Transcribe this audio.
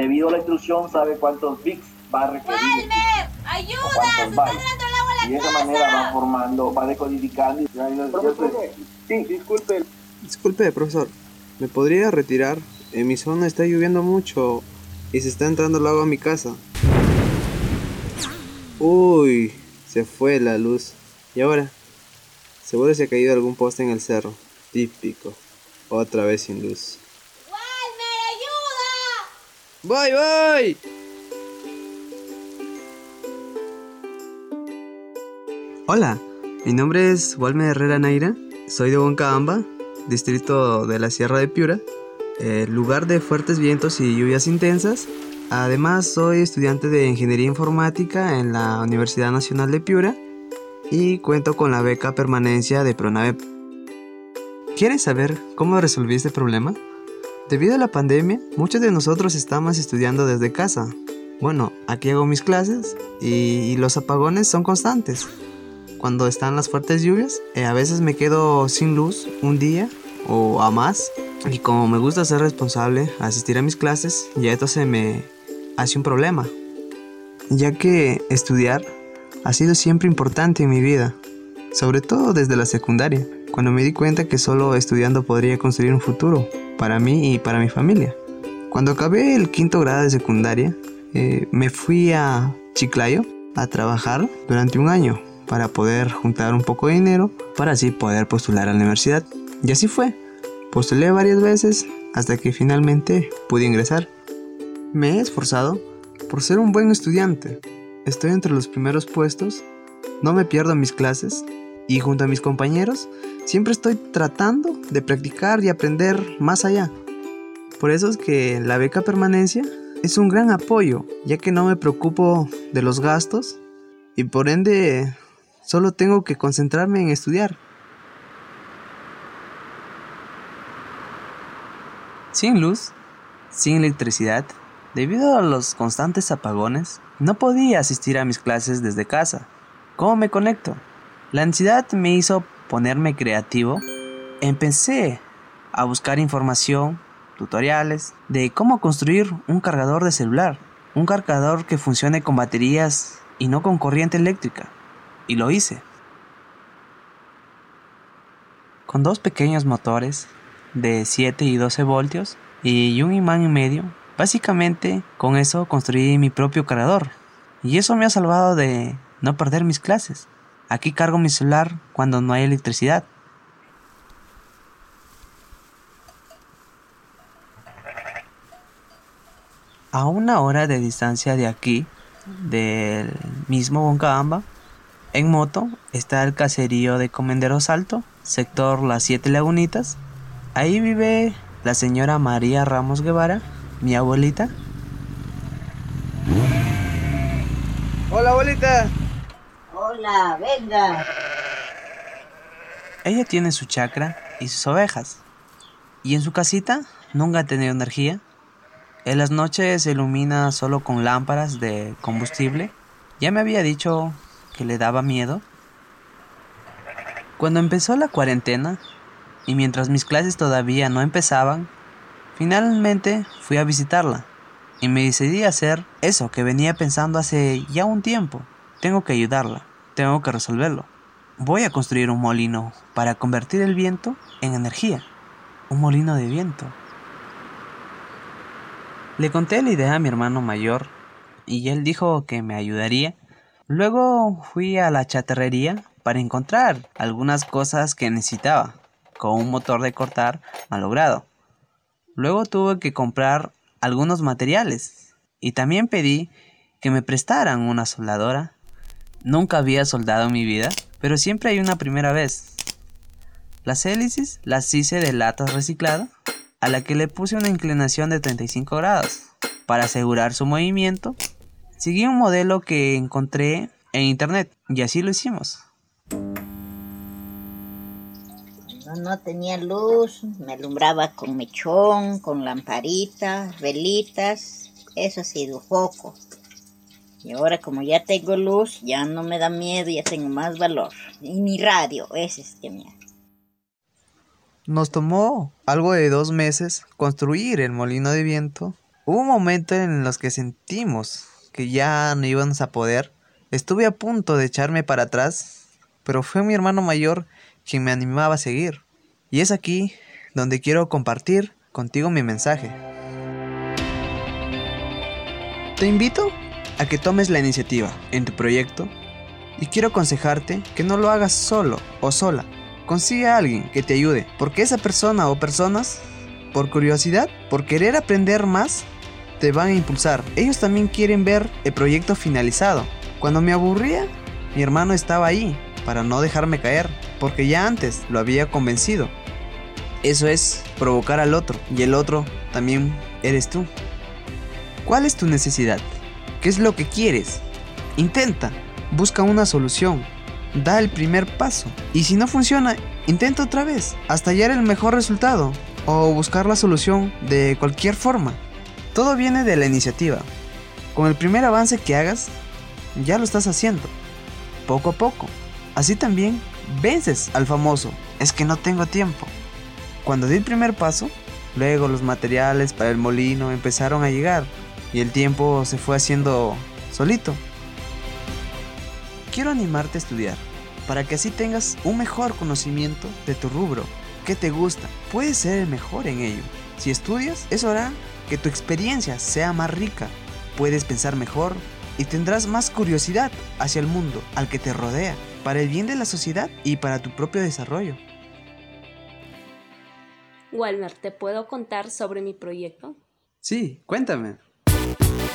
debido a la instrucción sabe cuántos bits va a requerir. ¡Walmer! ¡Ayuda! ¡Se está dando el agua a la Y de esa manera va formando, va decodificando. Sí, disculpe. Disculpe, profesor. ¿Me podría retirar? En mi zona está lloviendo mucho y se está entrando el agua a mi casa. Uy, se fue la luz. ¿Y ahora? Seguro se ha caído algún poste en el cerro. Típico. Otra vez sin luz. ¡Walmer, ¡Voy, voy! Hola, mi nombre es Walmer Herrera Naira. Soy de Huancabamba, distrito de la Sierra de Piura, eh, lugar de fuertes vientos y lluvias intensas. Además, soy estudiante de Ingeniería Informática en la Universidad Nacional de Piura y cuento con la beca permanencia de Pronave. ¿Quieres saber cómo resolví este problema? Debido a la pandemia, muchos de nosotros estamos estudiando desde casa. Bueno, aquí hago mis clases y, los apagones son constantes. Cuando están las fuertes lluvias, eh, a veces me quedo sin luz un día o a más. Y como me gusta ser responsable, asistir a mis clases, ya esto se me hace un problema. Ya que estudiar ha sido siempre importante en mi vida, sobre todo desde la secundaria, cuando me di cuenta que solo estudiando podría construir un futuro para mí y para mi familia. Cuando acabé el quinto grado de secundaria, eh, me fui a Chiclayo a trabajar durante un año para poder juntar un poco de dinero para así poder postular a la universidad. Y así fue. Postulé varias veces hasta que finalmente pude ingresar. Me he esforzado por ser un buen estudiante. Estoy entre los primeros puestos, no me pierdo mis clases y junto a mis compañeros siempre estoy tratando de practicar y aprender más allá. Por eso es que la beca permanencia es un gran apoyo, ya que no me preocupo de los gastos y por ende solo tengo que concentrarme en estudiar. Sin luz, sin electricidad, debido a los constantes apagones, no podía asistir a mis clases desde casa. ¿Cómo me conecto? La ansiedad me hizo ponerme creativo. Empecé a buscar información, tutoriales, de cómo construir un cargador de celular. Un cargador que funcione con baterías y no con corriente eléctrica. Y lo hice. Con dos pequeños motores de 7 y 12 voltios y un imán en medio, básicamente con eso construí mi propio cargador. Y eso me ha salvado de no perder mis clases. Aquí cargo mi celular cuando no hay electricidad. A una hora de distancia de aquí, del mismo Boncabamba, en moto está el caserío de Comenderos Alto, sector Las Siete Lagunitas. Ahí vive la señora María Ramos Guevara, mi abuelita. Hola, abuelita. Venga. Ella tiene su chacra y sus ovejas. Y en su casita nunca ha tenido energía. En las noches se ilumina solo con lámparas de combustible. Ya me había dicho que le daba miedo. Cuando empezó la cuarentena, y mientras mis clases todavía no empezaban, finalmente fui a visitarla y me decidí a hacer eso que venía pensando hace ya un tiempo. Tengo que ayudarla, tengo que resolverlo. Voy a construir un molino para convertir el viento en energía. Un molino de viento. Le conté la idea a mi hermano mayor y él dijo que me ayudaría. Luego fui a la chatarrería para encontrar algunas cosas que necesitaba, con un motor de cortar malogrado. Luego tuve que comprar algunos materiales y también pedí que me prestaran una soldadora. Nunca había soldado en mi vida, pero siempre hay una primera vez. Las hélices las hice de latas recicladas, a la que le puse una inclinación de 35 grados. Para asegurar su movimiento, seguí un modelo que encontré en internet y así lo hicimos. No, no tenía luz, me alumbraba con mechón, con lamparitas, velitas, eso ha sido poco. Y ahora como ya tengo luz, ya no me da miedo, ya tengo más valor. Y mi radio, ese es que me. Nos tomó algo de dos meses construir el molino de viento. Hubo un momento en los que sentimos que ya no íbamos a poder. Estuve a punto de echarme para atrás, pero fue mi hermano mayor quien me animaba a seguir. Y es aquí donde quiero compartir contigo mi mensaje. Te invito a que tomes la iniciativa en tu proyecto y quiero aconsejarte que no lo hagas solo o sola. Consigue a alguien que te ayude, porque esa persona o personas, por curiosidad, por querer aprender más, te van a impulsar. Ellos también quieren ver el proyecto finalizado. Cuando me aburría, mi hermano estaba ahí para no dejarme caer, porque ya antes lo había convencido. Eso es provocar al otro, y el otro también eres tú. ¿Cuál es tu necesidad? ¿Qué es lo que quieres? Intenta, busca una solución, da el primer paso, y si no funciona, intenta otra vez, hasta hallar el mejor resultado, o buscar la solución de cualquier forma. Todo viene de la iniciativa. Con el primer avance que hagas, ya lo estás haciendo, poco a poco. Así también vences al famoso, es que no tengo tiempo. Cuando di el primer paso, luego los materiales para el molino empezaron a llegar y el tiempo se fue haciendo solito. Quiero animarte a estudiar, para que así tengas un mejor conocimiento de tu rubro, qué te gusta, puedes ser el mejor en ello. Si estudias, eso hará que tu experiencia sea más rica, puedes pensar mejor y tendrás más curiosidad hacia el mundo al que te rodea, para el bien de la sociedad y para tu propio desarrollo. Walmer, ¿te puedo contar sobre mi proyecto? Sí, cuéntame.